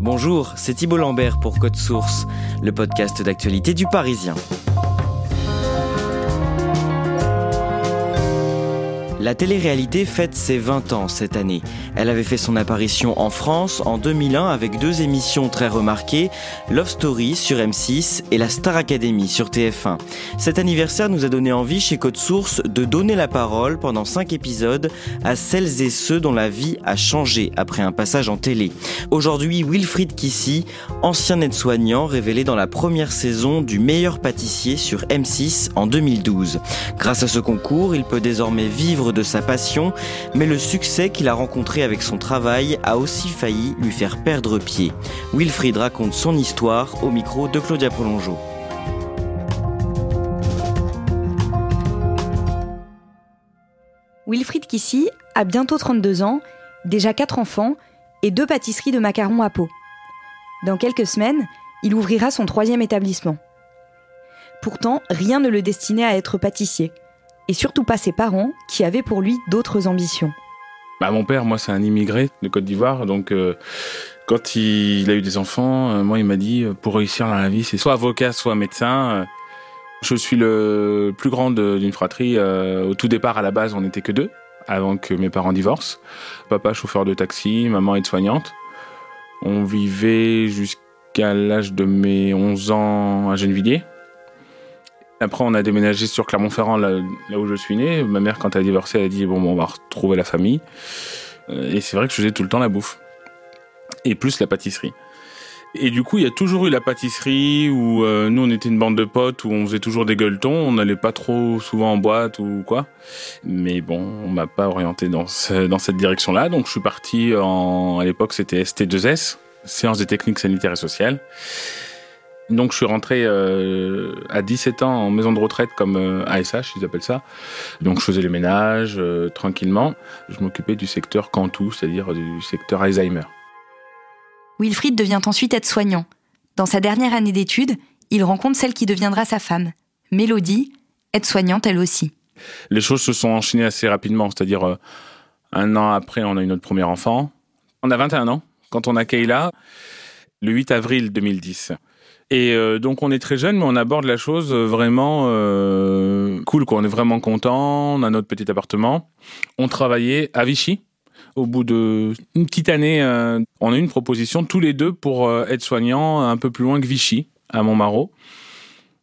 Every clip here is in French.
Bonjour, c'est Thibault Lambert pour Code Source, le podcast d'actualité du Parisien. La télé-réalité fête ses 20 ans cette année. Elle avait fait son apparition en France en 2001 avec deux émissions très remarquées, Love Story sur M6 et la Star Academy sur TF1. Cet anniversaire nous a donné envie chez Code Source de donner la parole pendant 5 épisodes à celles et ceux dont la vie a changé après un passage en télé. Aujourd'hui, Wilfried Kissy, ancien aide-soignant révélé dans la première saison du meilleur pâtissier sur M6 en 2012. Grâce à ce concours, il peut désormais vivre de sa passion, mais le succès qu'il a rencontré avec son travail a aussi failli lui faire perdre pied. Wilfried raconte son histoire au micro de Claudia Prolongeau. Wilfried Kissy a bientôt 32 ans, déjà 4 enfants et deux pâtisseries de macarons à peau. Dans quelques semaines, il ouvrira son troisième établissement. Pourtant, rien ne le destinait à être pâtissier et surtout pas ses parents, qui avaient pour lui d'autres ambitions. Bah, mon père, moi, c'est un immigré de Côte d'Ivoire, donc euh, quand il, a eu des enfants, euh, moi, il m'a dit, euh, pour réussir dans la vie, c'est soit avocat, soit médecin. Je suis le plus grand d'une fratrie. au tout départ, à la base, on n'était que deux, avant que mes parents divorcent. Papa, chauffeur de taxi, maman aide-soignante. On vivait jusqu'à l'âge de mes 11 ans à Gennevilliers. Après, on a déménagé sur Clermont-Ferrand, là, où je suis né. Ma mère, quand elle a divorcé, elle a dit bon, on va retrouver la famille. Euh, et c'est vrai que je faisais tout le temps la bouffe. Et plus la pâtisserie. Et du coup, il y a toujours eu la pâtisserie où euh, nous, on était une bande de potes où on faisait toujours des gueuletons. On n'allait pas trop souvent en boîte ou quoi. Mais bon, on m'a pas orienté dans, dans cette direction-là. Donc, je suis parti en, à l'époque, c'était ST2S, séance des techniques sanitaires et sociales. Donc je suis rentré euh, à 17 ans en maison de retraite comme euh, ASH, ils appellent ça. Donc je faisais les ménages euh, tranquillement. Je m'occupais du secteur Cantou, c'est-à-dire du secteur Alzheimer. Wilfried devient ensuite aide-soignant. Dans sa dernière année d'études, il rencontre celle qui deviendra sa femme, Mélodie, aide-soignante elle aussi. Les choses se sont enchaînées assez rapidement, c'est-à-dire un an après, on a eu notre premier enfant. On a 21 ans quand on a Kayla, le 8 avril 2010. Et euh, donc on est très jeune, mais on aborde la chose vraiment euh, cool. Quoi. On est vraiment content. On a notre petit appartement. On travaillait à Vichy. Au bout de une petite année, euh, on a eu une proposition tous les deux pour être soignants un peu plus loin que Vichy, à Montmarot.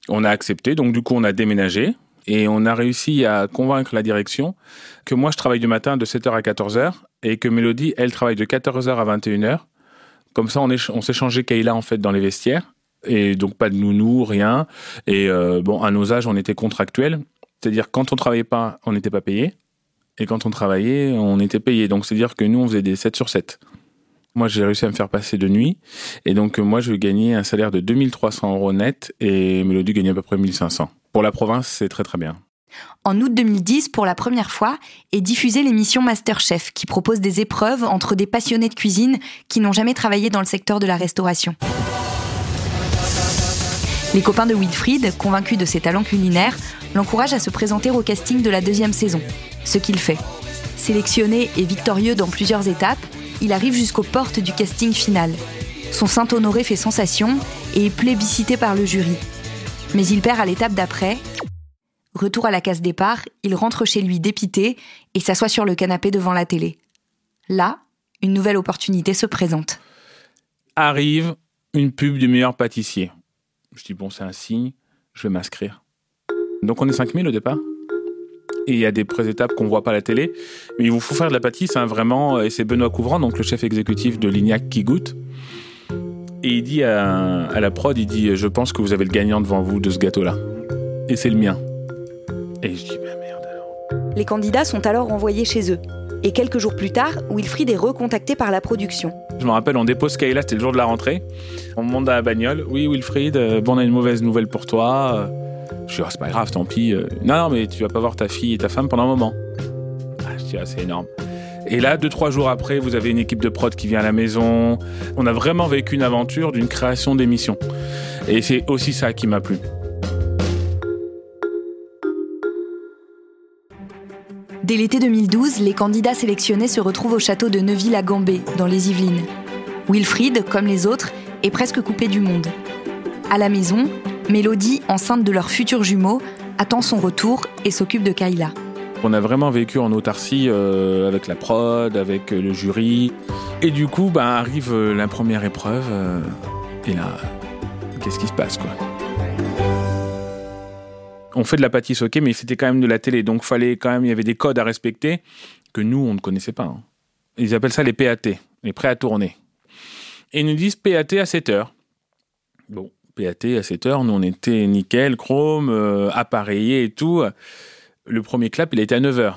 On a accepté, donc du coup on a déménagé et on a réussi à convaincre la direction que moi je travaille du matin de 7h à 14h et que Mélodie, elle travaille de 14h à 21h. Comme ça, on s'est changé Kayla en fait dans les vestiaires et donc pas de nounou, rien. Et euh, bon, à nos âges, on était contractuels, c'est-à-dire quand on travaillait pas, on n'était pas payé, et quand on travaillait, on était payé. Donc c'est-à-dire que nous, on faisait des 7 sur 7. Moi, j'ai réussi à me faire passer de nuit, et donc moi, je gagnais un salaire de 2300 euros net, et Mélodie gagnait à peu près 1500. Pour la province, c'est très très bien. En août 2010, pour la première fois, est diffusée l'émission Masterchef, qui propose des épreuves entre des passionnés de cuisine qui n'ont jamais travaillé dans le secteur de la restauration. Les copains de Wilfried, convaincus de ses talents culinaires, l'encouragent à se présenter au casting de la deuxième saison, ce qu'il fait. Sélectionné et victorieux dans plusieurs étapes, il arrive jusqu'aux portes du casting final. Son Saint-Honoré fait sensation et est plébiscité par le jury. Mais il perd à l'étape d'après. Retour à la case départ, il rentre chez lui dépité et s'assoit sur le canapé devant la télé. Là, une nouvelle opportunité se présente. Arrive une pub du meilleur pâtissier. Je dis, bon, c'est un signe, je vais m'inscrire. Donc on est 5000 au départ. Et il y a des pré-étapes qu'on voit pas à la télé. Mais il vous faut faire de la pâtisse, hein, vraiment. Et c'est Benoît Couvrant, donc le chef exécutif de Lignac, qui goûte. Et il dit à, la prod, il dit, je pense que vous avez le gagnant devant vous de ce gâteau-là. Et c'est le mien. Et je dis, bah merde alors. Les candidats sont alors envoyés chez eux. Et quelques jours plus tard, Wilfried est recontacté par la production. Je me rappelle, on dépose Kayla, c'était le jour de la rentrée. On monte dans la bagnole. Oui, Wilfried, euh, bon, on a une mauvaise nouvelle pour toi. Je dis, oh, c'est pas grave, tant pis. Euh. Non, non, mais tu vas pas voir ta fille et ta femme pendant un moment. Ah, je dis, ah, c'est énorme. Et là, deux, trois jours après, vous avez une équipe de prod qui vient à la maison. On a vraiment vécu une aventure d'une création d'émission. Et c'est aussi ça qui m'a plu. Dès l'été 2012, les candidats sélectionnés se retrouvent au château de Neuville-à-Gambé, dans les Yvelines. Wilfried, comme les autres, est presque coupé du monde. À la maison, Mélodie, enceinte de leurs futurs jumeaux, attend son retour et s'occupe de Kayla. On a vraiment vécu en autarcie euh, avec la prod, avec euh, le jury. Et du coup, bah, arrive euh, la première épreuve. et là, qu'est-ce qui se passe On fait de la pâtisse, ok, mais c'était quand même de la télé. Donc fallait quand même, il y avait des codes à respecter que nous, on ne connaissait pas. Hein. Ils appellent ça les PAT, les prêts à tourner. Et ils nous disent PAT à 7 heures. Bon, PAT à 7 heures, nous on était nickel, chrome, appareillé et tout. Le premier clap, il a été à 9h.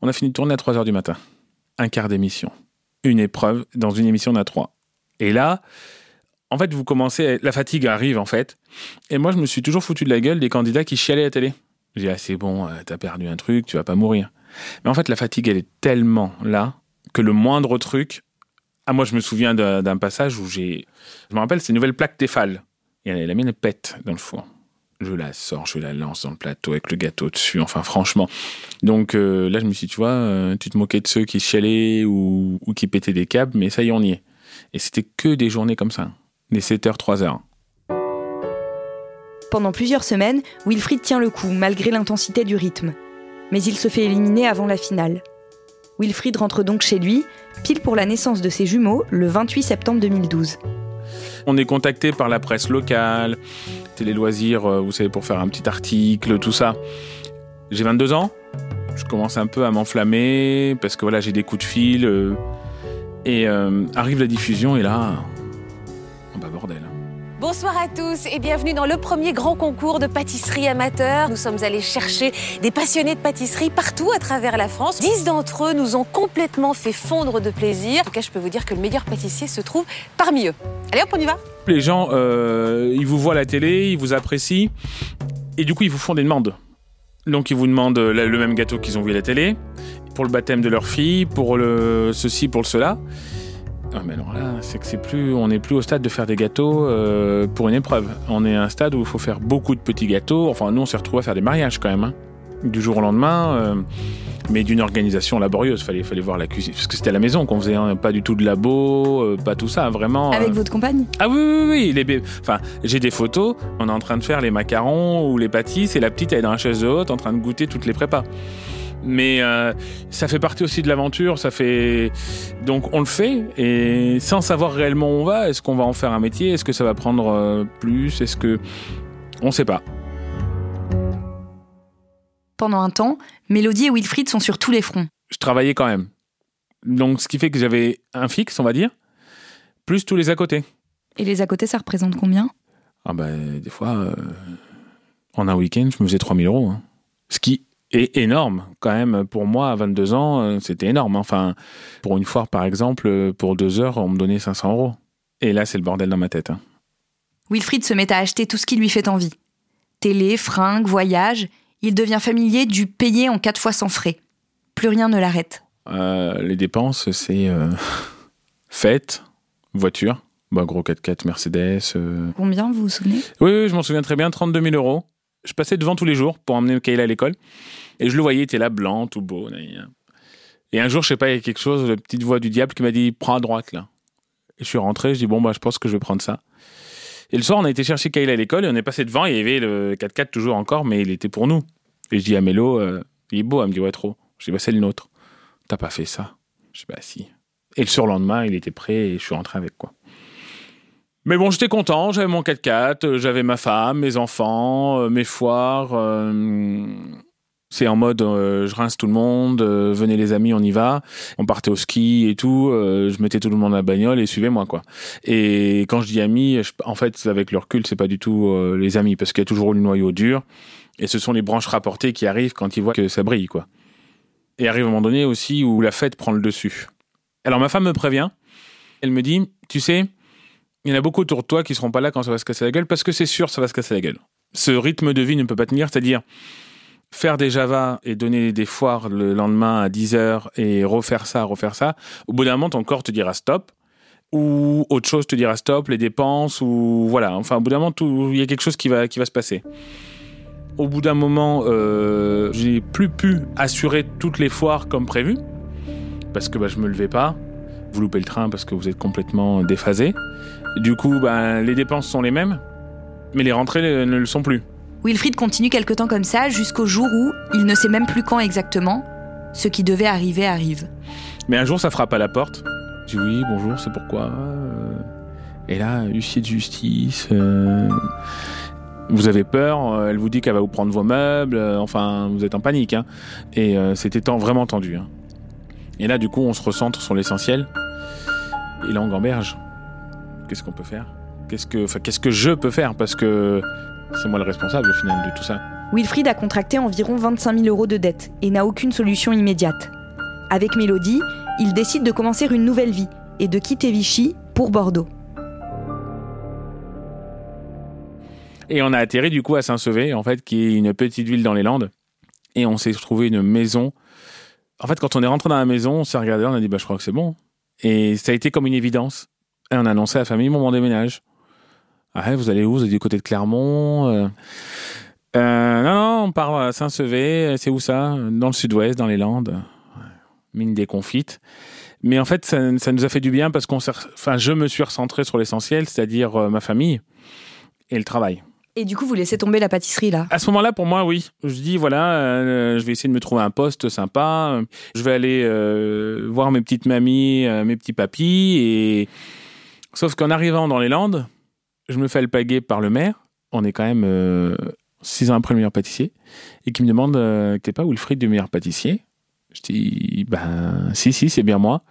On a fini de tourner à 3h du matin. Un quart d'émission. Une épreuve. Dans une émission, on a trois. Et là, en fait, vous commencez, la fatigue arrive, en fait. Et moi, je me suis toujours foutu de la gueule des candidats qui chialaient à la télé. Je dis, ah, c'est bon, euh, t'as perdu un truc, tu vas pas mourir. Mais en fait, la fatigue, elle est tellement là que le moindre truc. Ah, moi, je me souviens d'un passage où j'ai. Je me rappelle, c'est une nouvelle plaque Tefal. Et la mienne, elle pète dans le four je la sors, je la lance dans le plateau avec le gâteau dessus, enfin franchement. Donc euh, là, je me suis dit, tu vois, euh, tu te moquais de ceux qui chialaient ou, ou, qui pétaient des câbles, mais ça y est, on y est. Et c'était que des journées comme ça, des 7h, 3h. Pendant plusieurs semaines, Wilfried tient le coup, malgré l'intensité du rythme. Mais il se fait éliminer avant la finale. Wilfried rentre donc chez lui, pile pour la naissance de ses jumeaux, le 28 septembre 2012. On est contacté par la presse locale, télé loisirs, euh, vous savez, pour faire un petit article, tout ça. J'ai 22 ans, je commence un peu à m'enflammer parce que voilà, j'ai des coups de fil. Euh, et euh, arrive la diffusion et là, bah bordel. Bonsoir à tous et bienvenue dans le premier grand concours de pâtisserie amateur. Nous sommes allés chercher des passionnés de pâtisserie partout à travers la France. Dix d'entre eux nous ont complètement fait fondre de plaisir. En tout cas, je peux vous dire que le meilleur pâtissier se trouve parmi eux. Allez hop, on y va Les gens, euh, ils vous voient à la télé, ils vous apprécient et du coup, ils vous font des demandes. Donc, ils vous demandent le même gâteau qu'ils ont vu à la télé, pour le baptême de leur fille, pour le ceci, pour le cela. Ah, mais alors là, c'est que c'est plus, on n'est plus au stade de faire des gâteaux euh, pour une épreuve. On est à un stade où il faut faire beaucoup de petits gâteaux. Enfin, nous, on s'est retrouvés à faire des mariages quand même, hein. du jour au lendemain, euh, mais d'une organisation laborieuse. Fallait, fallait voir la cuisine, parce que c'était à la maison qu'on faisait, hein. pas du tout de labo, euh, pas tout ça, vraiment. Avec votre compagne? Ah oui, oui, oui. Les enfin, j'ai des photos. On est en train de faire les macarons ou les pâtisses, et la petite elle est dans la chaise de haute, en train de goûter toutes les prépas mais euh, ça fait partie aussi de l'aventure. Ça fait donc on le fait et sans savoir réellement où on va. Est-ce qu'on va en faire un métier Est-ce que ça va prendre euh, plus Est-ce que on ne sait pas. Pendant un temps, Mélodie et Wilfried sont sur tous les fronts. Je travaillais quand même. Donc ce qui fait que j'avais un fixe, on va dire, plus tous les à côté. Et les à côté, ça représente combien? Ah ben, des fois, euh, en un week-end, je me faisais 3000 euros. Hein. Ce qui est énorme quand même pour moi à 22 ans euh, c'était énorme. Enfin pour une foire par exemple pour deux heures on me donnait 500 euros. Et là c'est le bordel dans ma tête hein. Wilfried se met à acheter tout ce qui lui fait envie. Télé fringues voyages il devient familier du payer en quatre fois sans frais. Plus rien ne l'arrête. Euh, les dépenses c'est euh, fête voiture bah, gros 4x4 Mercedes combien vous vous souvenez? Oui, oui je m'en souviens très bien 32 000 euros je passais devant tous les jours pour emmener Kayla à l'école. Et je le voyais, il était là, blanc, tout beau. Et un jour, je sais pas, il y a quelque chose, la petite voix du diable qui m'a dit Prends à droite, là. Et je suis rentré, je dis Bon, bah, je pense que je vais prendre ça. Et le soir, on a été chercher Kayla à l'école et on est passé devant. Il y avait le 4x4 toujours encore, mais il était pour nous. Et je dis à Mélo euh, Il est beau. Elle me dit Ouais, trop. Je dis Bah, c'est le nôtre. T'as pas fait ça Je dis Bah, si. Et le surlendemain, il était prêt et je suis rentré avec, quoi. Mais bon, j'étais content, j'avais mon 4x4, euh, j'avais ma femme, mes enfants, euh, mes foires. Euh, c'est en mode je rince tout le monde, venez les amis, on y va. On partait au ski et tout, je mettais tout le monde à la bagnole et suivez-moi quoi. Et quand je dis amis, en fait avec le recul, c'est pas du tout les amis parce qu'il y a toujours le noyau dur et ce sont les branches rapportées qui arrivent quand ils voient que ça brille quoi. Et arrive un moment donné aussi où la fête prend le dessus. Alors ma femme me prévient. Elle me dit, tu sais, il y en a beaucoup autour de toi qui seront pas là quand ça va se casser la gueule parce que c'est sûr ça va se casser la gueule. Ce rythme de vie ne peut pas tenir, c'est-à-dire faire des Java et donner des foires le lendemain à 10 heures et refaire ça, refaire ça. Au bout d'un moment, ton corps te dira stop ou autre chose te dira stop, les dépenses, ou voilà. Enfin, au bout d'un moment, il y a quelque chose qui va, qui va se passer. Au bout d'un moment, euh, j'ai plus pu assurer toutes les foires comme prévu, parce que bah, je me levais pas. Vous loupez le train parce que vous êtes complètement déphasé. Du coup, bah, les dépenses sont les mêmes, mais les rentrées ne le sont plus. Wilfried continue quelque temps comme ça jusqu'au jour où il ne sait même plus quand exactement ce qui devait arriver arrive. Mais un jour, ça frappe à la porte. Je dis oui, bonjour, c'est pourquoi. Euh. Et là, huissier de justice. Euh. Vous avez peur, euh, elle vous dit qu'elle va vous prendre vos meubles, enfin, vous êtes en panique. Hein. Et c'était vraiment tendu. Hein. Et là, du coup, on se recentre sur l'essentiel. Et là, on gamberge. Qu'est-ce qu'on peut faire? Qu'est-ce que, qu'est-ce que je peux faire? Parce que c'est moi le responsable au final de tout ça. Wilfried a contracté environ 25 000 euros de dette et n'a aucune solution immédiate. Avec Mélodie, il décide de commencer une nouvelle vie et de quitter Vichy pour Bordeaux. Et on a atterri du coup à Saint-Sevé, en fait, qui est une petite ville dans les Landes. Et on s'est trouvé une maison. En fait, quand on est rentré dans la maison, on s'est regardé, on a dit, bah, je crois que c'est bon. Et ça a été comme une évidence. Et on a annoncé à la famille, mon déménage. Ah, vous allez où? Vous allez du côté de Clermont euh, euh, Non, non, on part à Saint-Sevé. C'est où ça? Dans le sud-ouest, dans les Landes. Mine déconfite. Mais en fait, ça, nous a fait du bien parce qu'on enfin, je me suis recentré sur l'essentiel, c'est-à-dire euh, ma famille et le travail. Et du coup, vous laissez tomber la pâtisserie là? À ce moment-là, pour moi, oui. Je dis voilà, je vais essayer de me trouver un poste sympa. Je vais aller voir mes petites mamies, mes petits papis. Sauf qu'en arrivant dans les Landes, je me fais alpaguer par le maire. On est quand même euh, six ans après le meilleur pâtissier. Et qui me demande euh, T'es pas Wilfried du meilleur pâtissier? Je dis Ben, si, si, c'est bien moi.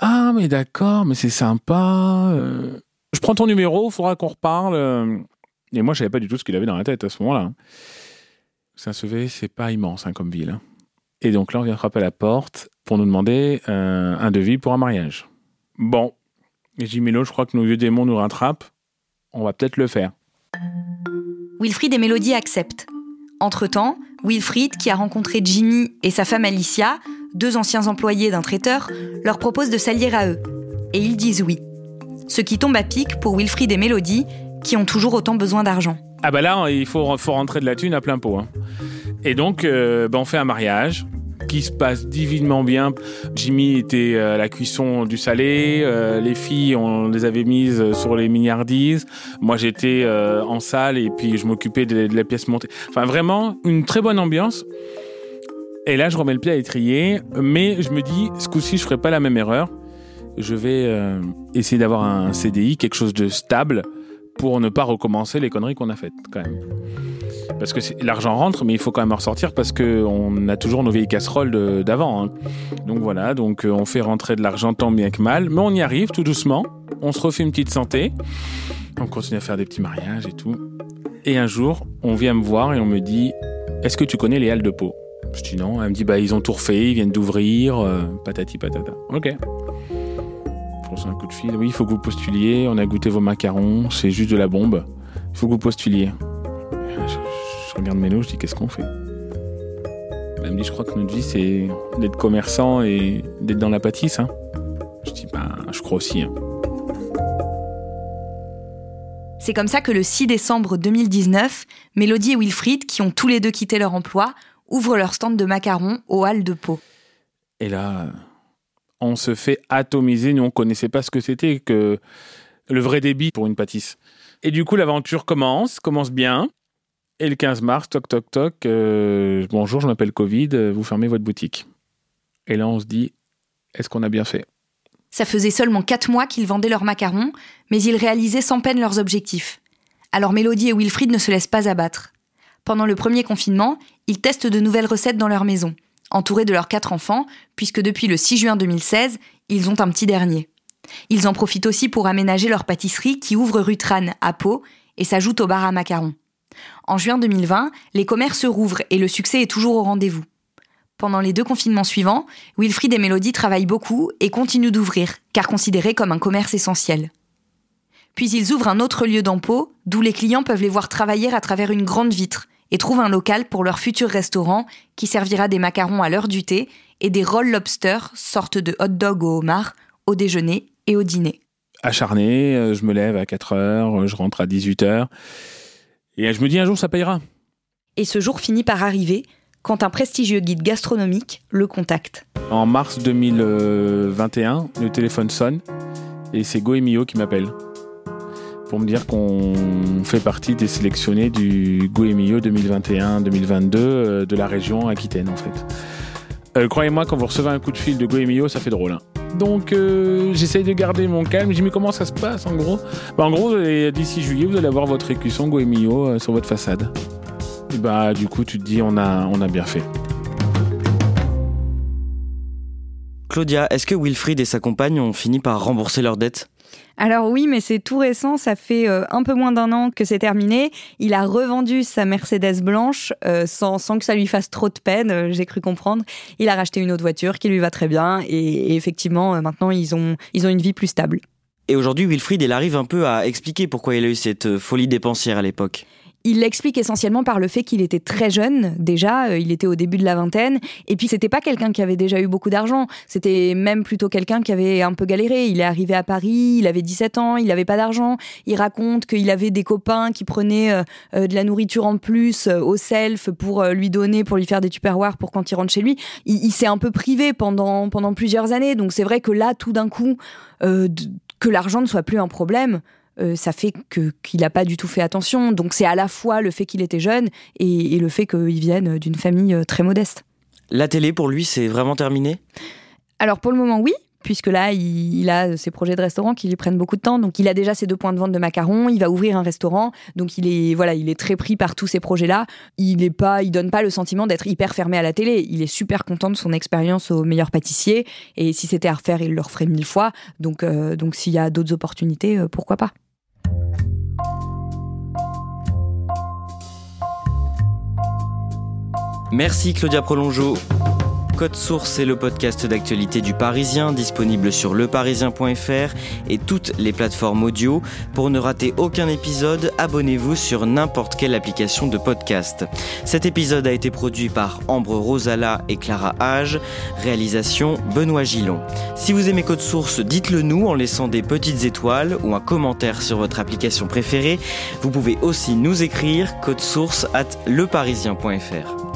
Ah, mais d'accord, mais c'est sympa. Euh. je prends ton numéro, il faudra qu'on reparle. Et moi, je savais pas du tout ce qu'il avait dans la tête à ce moment-là. Saint-Sevé, c'est pas immense hein, comme ville. Hein. Et donc là, on vient frapper à la porte pour nous demander un devis pour un mariage. Bon, et j'ai je crois que nos vieux démons nous rattrapent. On va peut-être le faire. Wilfried et Mélodie acceptent. Entre-temps, Wilfried, qui a rencontré Jimmy et sa femme Alicia, deux anciens employés d'un traiteur, leur propose de s'allier à eux. Et ils disent oui. Ce qui tombe à pic pour Wilfried et Mélodie, qui ont toujours autant besoin d'argent. Ah bah là, il faut, rentrer de la thune à plein pot. Hein. Et donc, euh, bah on fait un mariage qui se passe divinement bien. Jimmy était à la cuisson du salé, euh, les filles on les avait mises sur les milliardises. Moi j'étais euh, en salle et puis je m'occupais de, la pièce montée. Enfin vraiment une très bonne ambiance. Et là je remets le pied à l'étrier, mais je me dis ce coup-ci je ferai pas la même erreur. Je vais euh, essayer d'avoir un CDI, quelque chose de stable pour ne pas recommencer les conneries qu'on a faites quand même parce que l'argent rentre, mais il faut quand même en ressortir parce qu'on a toujours nos vieilles casseroles d'avant. Hein. Donc voilà, donc euh, on fait rentrer de l'argent tant bien que mal, mais on y arrive tout doucement. On se refait une petite santé, on continue à faire des petits mariages et tout. Et un jour, on vient me voir et on me dit Est-ce que tu connais les Halles de Pau? Je dis non. Elle me dit Bah, ils ont tout refait, ils viennent d'ouvrir, euh, patati patata. Ok. Je reçois un coup de fil. Oui, il faut que vous postuliez. On a goûté vos macarons, c'est juste de la bombe. Il faut que vous postuliez regarde Mélo, je dis qu'est-ce qu'on fait? Elle me dit je crois que notre vie c'est d'être commerçant et d'être dans la pâtisse. Hein. Je dis bah je crois aussi. Hein. C'est comme ça que le 6 décembre 2019, Mélodie et Wilfried, qui ont tous les deux quitté leur emploi, ouvrent leur stand de macarons au Halles de Pau. Et là, on se fait atomiser. Nous, on connaissait pas ce que c'était que le vrai débit pour une pâtisse. Et du coup, l'aventure commence, commence bien. Et le 15 mars, toc toc toc, euh, bonjour, je m'appelle Covid, vous fermez votre boutique. Et là, on se dit, est-ce qu'on a bien fait? Ça faisait seulement 4 mois qu'ils vendaient leurs macarons, mais ils réalisaient sans peine leurs objectifs. Alors Mélodie et Wilfried ne se laissent pas abattre. Pendant le premier confinement, ils testent de nouvelles recettes dans leur maison, entourés de leurs quatre enfants, puisque depuis le 6 juin 2016, ils ont un petit dernier. Ils en profitent aussi pour aménager leur pâtisserie qui ouvre rue à Pau et s'ajoute au bar à macarons. En juin 2020, les commerces rouvrent et le succès est toujours au rendez-vous. Pendant les deux confinements suivants, Wilfried et Mélodie travaillent beaucoup et continuent d'ouvrir, car considérés comme un commerce essentiel. Puis ils ouvrent un autre lieu d'emploi, d'où les clients peuvent les voir travailler à travers une grande vitre, et trouvent un local pour leur futur restaurant qui servira des macarons à l'heure du thé et des roll lobster, sorte de hot dog au homard, au déjeuner et au dîner. Acharné, euh, je me lève à 4 heures, je rentre à 18 heures. Et je me dis un jour, ça payera. Et ce jour finit par arriver quand un prestigieux guide gastronomique le contacte. En mars 2021, le téléphone sonne et c'est Goemio qui m'appelle pour me dire qu'on fait partie des sélectionnés du Goemio 2021-2022 euh, de la région Aquitaine en fait. Euh, croyez-moi, quand vous recevez un coup de fil de Goemio, ça fait drôle. Hein. Donc euh, j'essaye de garder mon calme. Je dis mais comment ça se passe en gros? Bah, En gros, d'ici juillet, vous allez avoir votre écusson Goemio sur votre façade. Et bah du coup, tu te dis on a, on a bien fait. Claudia, est-ce que Wilfried et sa compagne ont fini par rembourser leurs dettes alors oui, mais c'est tout récent, ça fait euh, un peu moins d'un an que c'est terminé. Il a revendu sa Mercedes blanche euh, sans, que ça lui fasse trop de peine, euh, j'ai cru comprendre. Il a racheté une autre voiture qui lui va très bien et, et effectivement, maintenant, ils ont, ils ont une vie plus stable. Et aujourd'hui, Wilfried, il arrive un peu à expliquer pourquoi il a eu cette folie dépensière à l'époque. Il l'explique essentiellement par le fait qu'il était très jeune déjà, euh, il était au début de la vingtaine, et puis c'était pas quelqu'un qui avait déjà eu beaucoup d'argent, c'était même plutôt quelqu'un qui avait un peu galéré. Il est arrivé à Paris, il avait 17 ans, il avait pas d'argent. Il raconte qu'il avait des copains qui prenaient euh, euh, de la nourriture en plus au self pour lui donner, pour lui faire des tupperwares pour quand il rentre chez lui. Il, s'est un peu privé pendant pendant plusieurs années, donc c'est vrai que là, tout d'un coup, que l'argent ne soit plus un problème. Euh, ça fait que qu'il n'a pas du tout fait attention. Donc c'est à la fois le fait qu'il était jeune et, le fait qu'il vienne d'une famille euh, très modeste. La télé pour lui c'est vraiment terminé? Alors pour le moment oui, puisque là, il, a ses projets de restaurant qui lui prennent beaucoup de temps. Donc, il a déjà ses deux points de vente de macarons. Il va ouvrir un restaurant. Donc, il est, voilà, il est très pris par tous ces projets-là. Il est pas, il donne pas le sentiment d'être hyper fermé à la télé. Il est super content de son expérience au meilleur pâtissier. Et si c'était à refaire, il le referait mille fois. Donc, euh, donc s'il y a d'autres opportunités, pourquoi pas? Merci Claudia Prolongeau. Code Source est le podcast d'actualité du Parisien, disponible sur leparisien.fr et toutes les plateformes audio. Pour ne rater aucun épisode, abonnez-vous sur n'importe quelle application de podcast. Cet épisode a été produit par Ambre Rosala et Clara Hage. Réalisation Benoît Gillon. Si vous aimez Code Source, dites-le nous en laissant des petites étoiles ou un commentaire sur votre application préférée. Vous pouvez aussi nous écrire source at leparisien.fr.